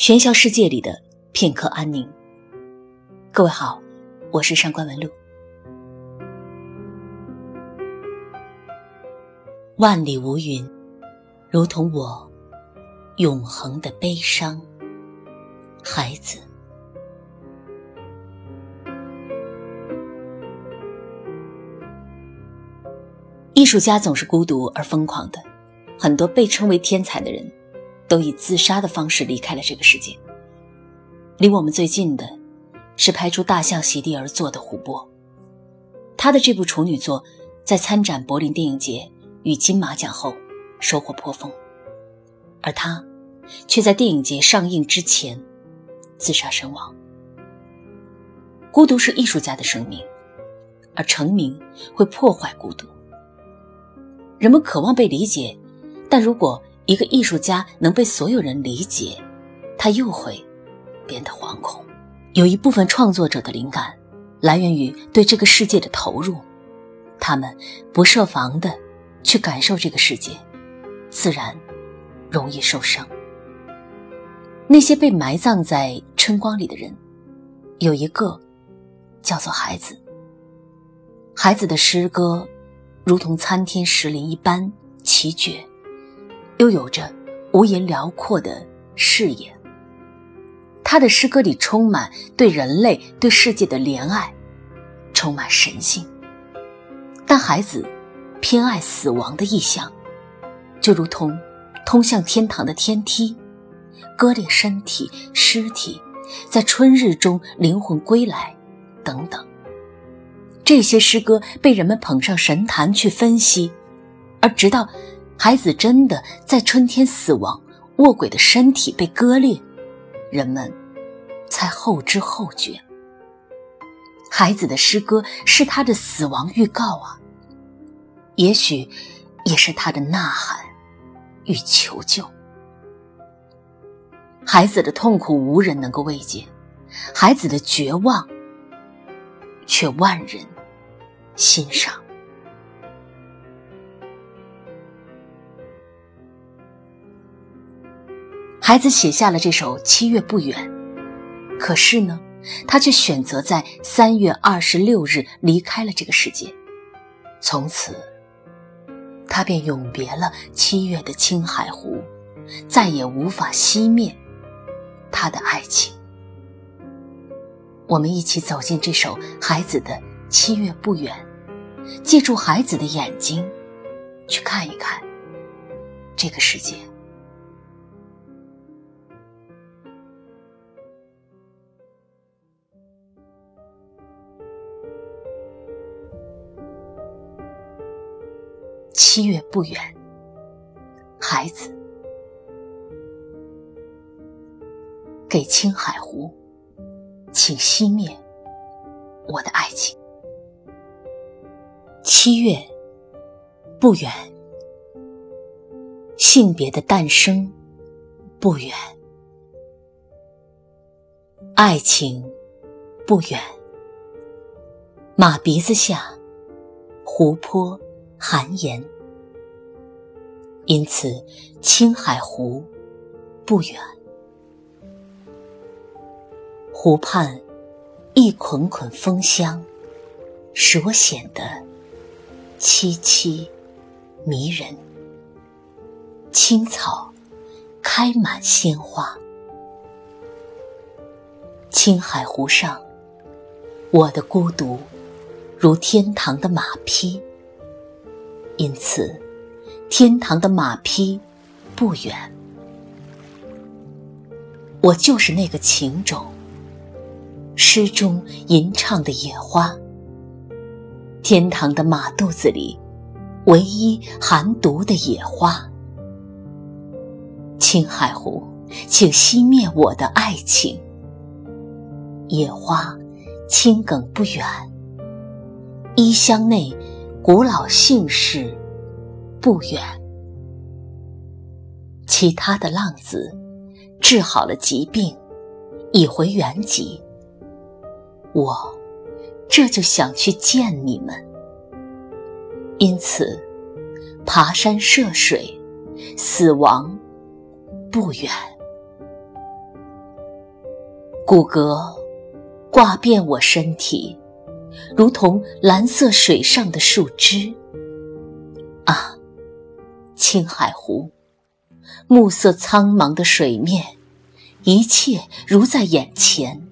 喧嚣世界里的片刻安宁。各位好，我是上官文露。万里无云，如同我永恒的悲伤，孩子。艺术家总是孤独而疯狂的，很多被称为天才的人。都以自杀的方式离开了这个世界。离我们最近的，是拍出大象席地而坐的胡波。他的这部处女作，在参展柏林电影节与金马奖后收获颇丰，而他，却在电影节上映之前自杀身亡。孤独是艺术家的生命，而成名会破坏孤独。人们渴望被理解，但如果一个艺术家能被所有人理解，他又会变得惶恐。有一部分创作者的灵感来源于对这个世界的投入，他们不设防的去感受这个世界，自然容易受伤。那些被埋葬在春光里的人，有一个叫做孩子。孩子的诗歌如同参天石林一般奇绝。又有着无垠辽阔的视野。他的诗歌里充满对人类、对世界的怜爱，充满神性。但孩子偏爱死亡的意象，就如同通向天堂的天梯，割裂身体、尸体，在春日中灵魂归来，等等。这些诗歌被人们捧上神坛去分析，而直到。孩子真的在春天死亡，卧轨的身体被割裂，人们才后知后觉。孩子的诗歌是他的死亡预告啊，也许也是他的呐喊与求救。孩子的痛苦无人能够慰藉，孩子的绝望却万人欣赏。孩子写下了这首《七月不远》，可是呢，他却选择在三月二十六日离开了这个世界。从此，他便永别了七月的青海湖，再也无法熄灭他的爱情。我们一起走进这首孩子的《七月不远》，借助孩子的眼睛，去看一看这个世界。七月不远，孩子，给青海湖，请熄灭我的爱情。七月不远，性别的诞生不远，爱情不远，马鼻子下，湖泊。寒言，因此青海湖不远。湖畔一捆捆风香，使我显得凄凄迷人。青草开满鲜花，青海湖上，我的孤独如天堂的马匹。因此，天堂的马匹不远。我就是那个情种，诗中吟唱的野花。天堂的马肚子里，唯一含毒的野花。青海湖，请熄灭我的爱情。野花，青梗不远。衣箱内。古老姓氏不远，其他的浪子治好了疾病，已回原籍。我这就想去见你们，因此爬山涉水，死亡不远。骨骼挂遍我身体，如同蓝色水上的树枝。啊，青海湖，暮色苍茫的水面，一切如在眼前。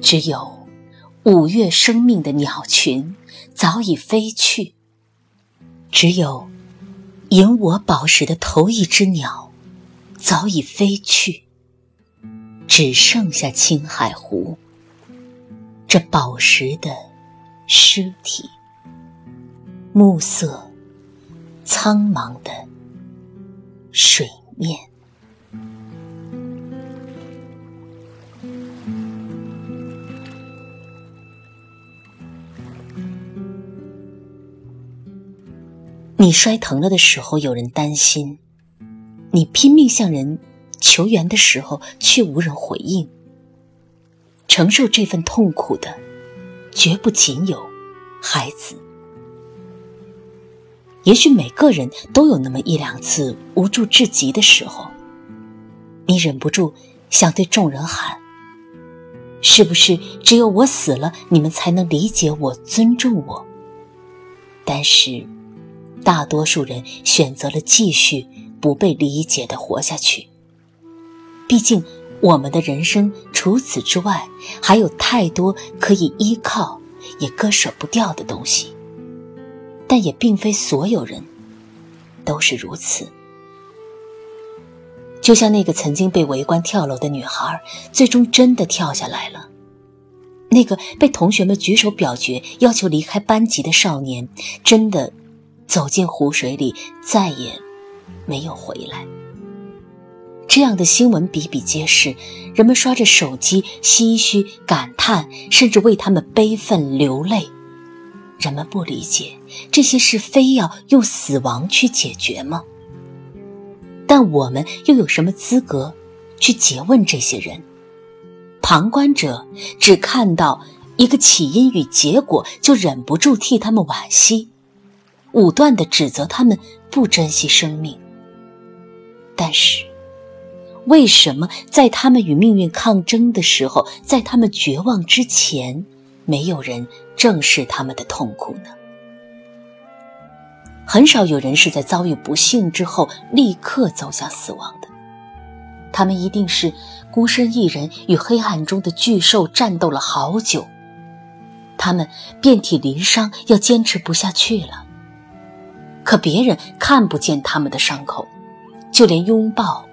只有五月生命的鸟群早已飞去，只有引我宝石的头一只鸟早已飞去，只剩下青海湖这宝石的尸体，暮色苍茫的水面。你摔疼了的时候，有人担心；你拼命向人求援的时候，却无人回应。承受这份痛苦的，绝不仅有孩子。也许每个人都有那么一两次无助至极的时候，你忍不住想对众人喊：“是不是只有我死了，你们才能理解我、尊重我？”但是。大多数人选择了继续不被理解的活下去。毕竟，我们的人生除此之外，还有太多可以依靠也割舍不掉的东西。但也并非所有人都是如此。就像那个曾经被围观跳楼的女孩，最终真的跳下来了；那个被同学们举手表决要求离开班级的少年，真的。走进湖水里，再也没有回来。这样的新闻比比皆是，人们刷着手机，唏嘘、感叹，甚至为他们悲愤流泪。人们不理解这些事，非要用死亡去解决吗？但我们又有什么资格去诘问这些人？旁观者只看到一个起因与结果，就忍不住替他们惋惜。武断的指责他们不珍惜生命，但是，为什么在他们与命运抗争的时候，在他们绝望之前，没有人正视他们的痛苦呢？很少有人是在遭遇不幸之后立刻走向死亡的，他们一定是孤身一人与黑暗中的巨兽战斗了好久，他们遍体鳞伤，要坚持不下去了。可别人看不见他们的伤口，就连拥抱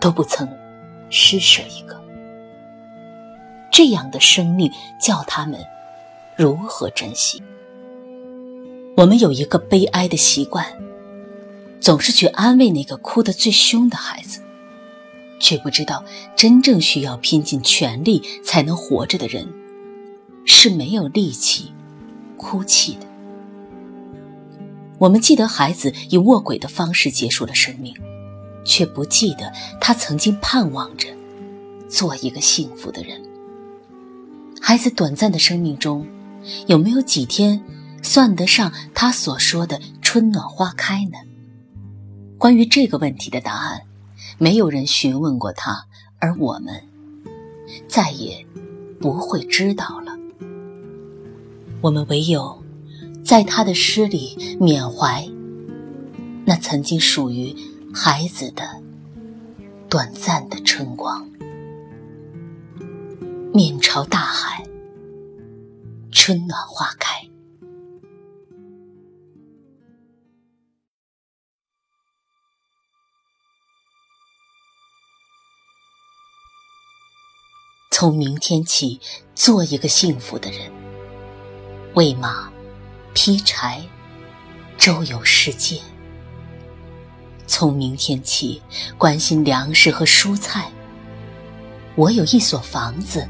都不曾施舍一个。这样的生命叫他们如何珍惜？我们有一个悲哀的习惯，总是去安慰那个哭得最凶的孩子，却不知道真正需要拼尽全力才能活着的人是没有力气哭泣的。我们记得孩子以卧轨的方式结束了生命，却不记得他曾经盼望着做一个幸福的人。孩子短暂的生命中，有没有几天算得上他所说的春暖花开呢？关于这个问题的答案，没有人询问过他，而我们再也不会知道了。我们唯有。在他的诗里缅怀那曾经属于孩子的短暂的春光，面朝大海，春暖花开。从明天起，做一个幸福的人，喂马。劈柴，周游世界。从明天起，关心粮食和蔬菜。我有一所房子，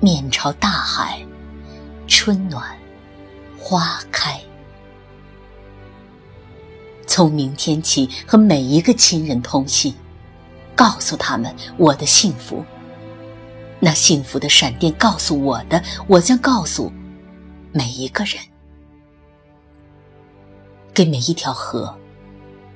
面朝大海，春暖花开。从明天起，和每一个亲人通信，告诉他们我的幸福。那幸福的闪电告诉我的，我将告诉每一个人。给每一条河、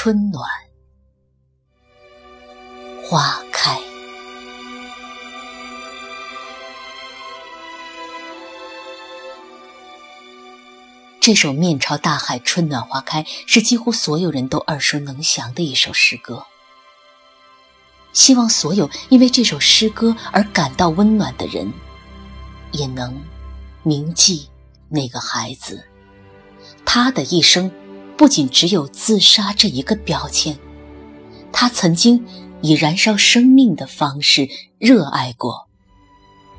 春暖花开。这首《面朝大海，春暖花开》是几乎所有人都耳熟能详的一首诗歌。希望所有因为这首诗歌而感到温暖的人，也能铭记那个孩子。他的一生不仅只有自杀这一个标签，他曾经以燃烧生命的方式热爱过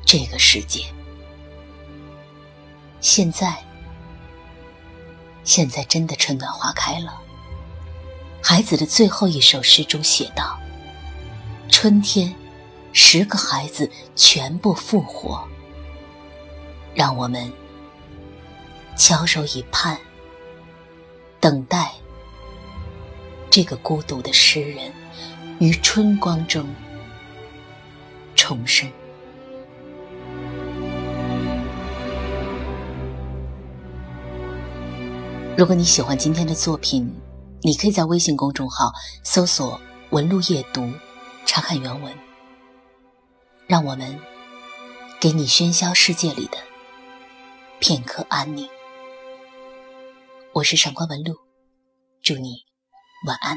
这个世界。现在。现在真的春暖花开了。孩子的最后一首诗中写道：“春天，十个孩子全部复活。”让我们翘首以盼，等待这个孤独的诗人于春光中重生。如果你喜欢今天的作品，你可以在微信公众号搜索“文路夜读”，查看原文。让我们给你喧嚣世界里的片刻安宁。我是上官文露，祝你晚安。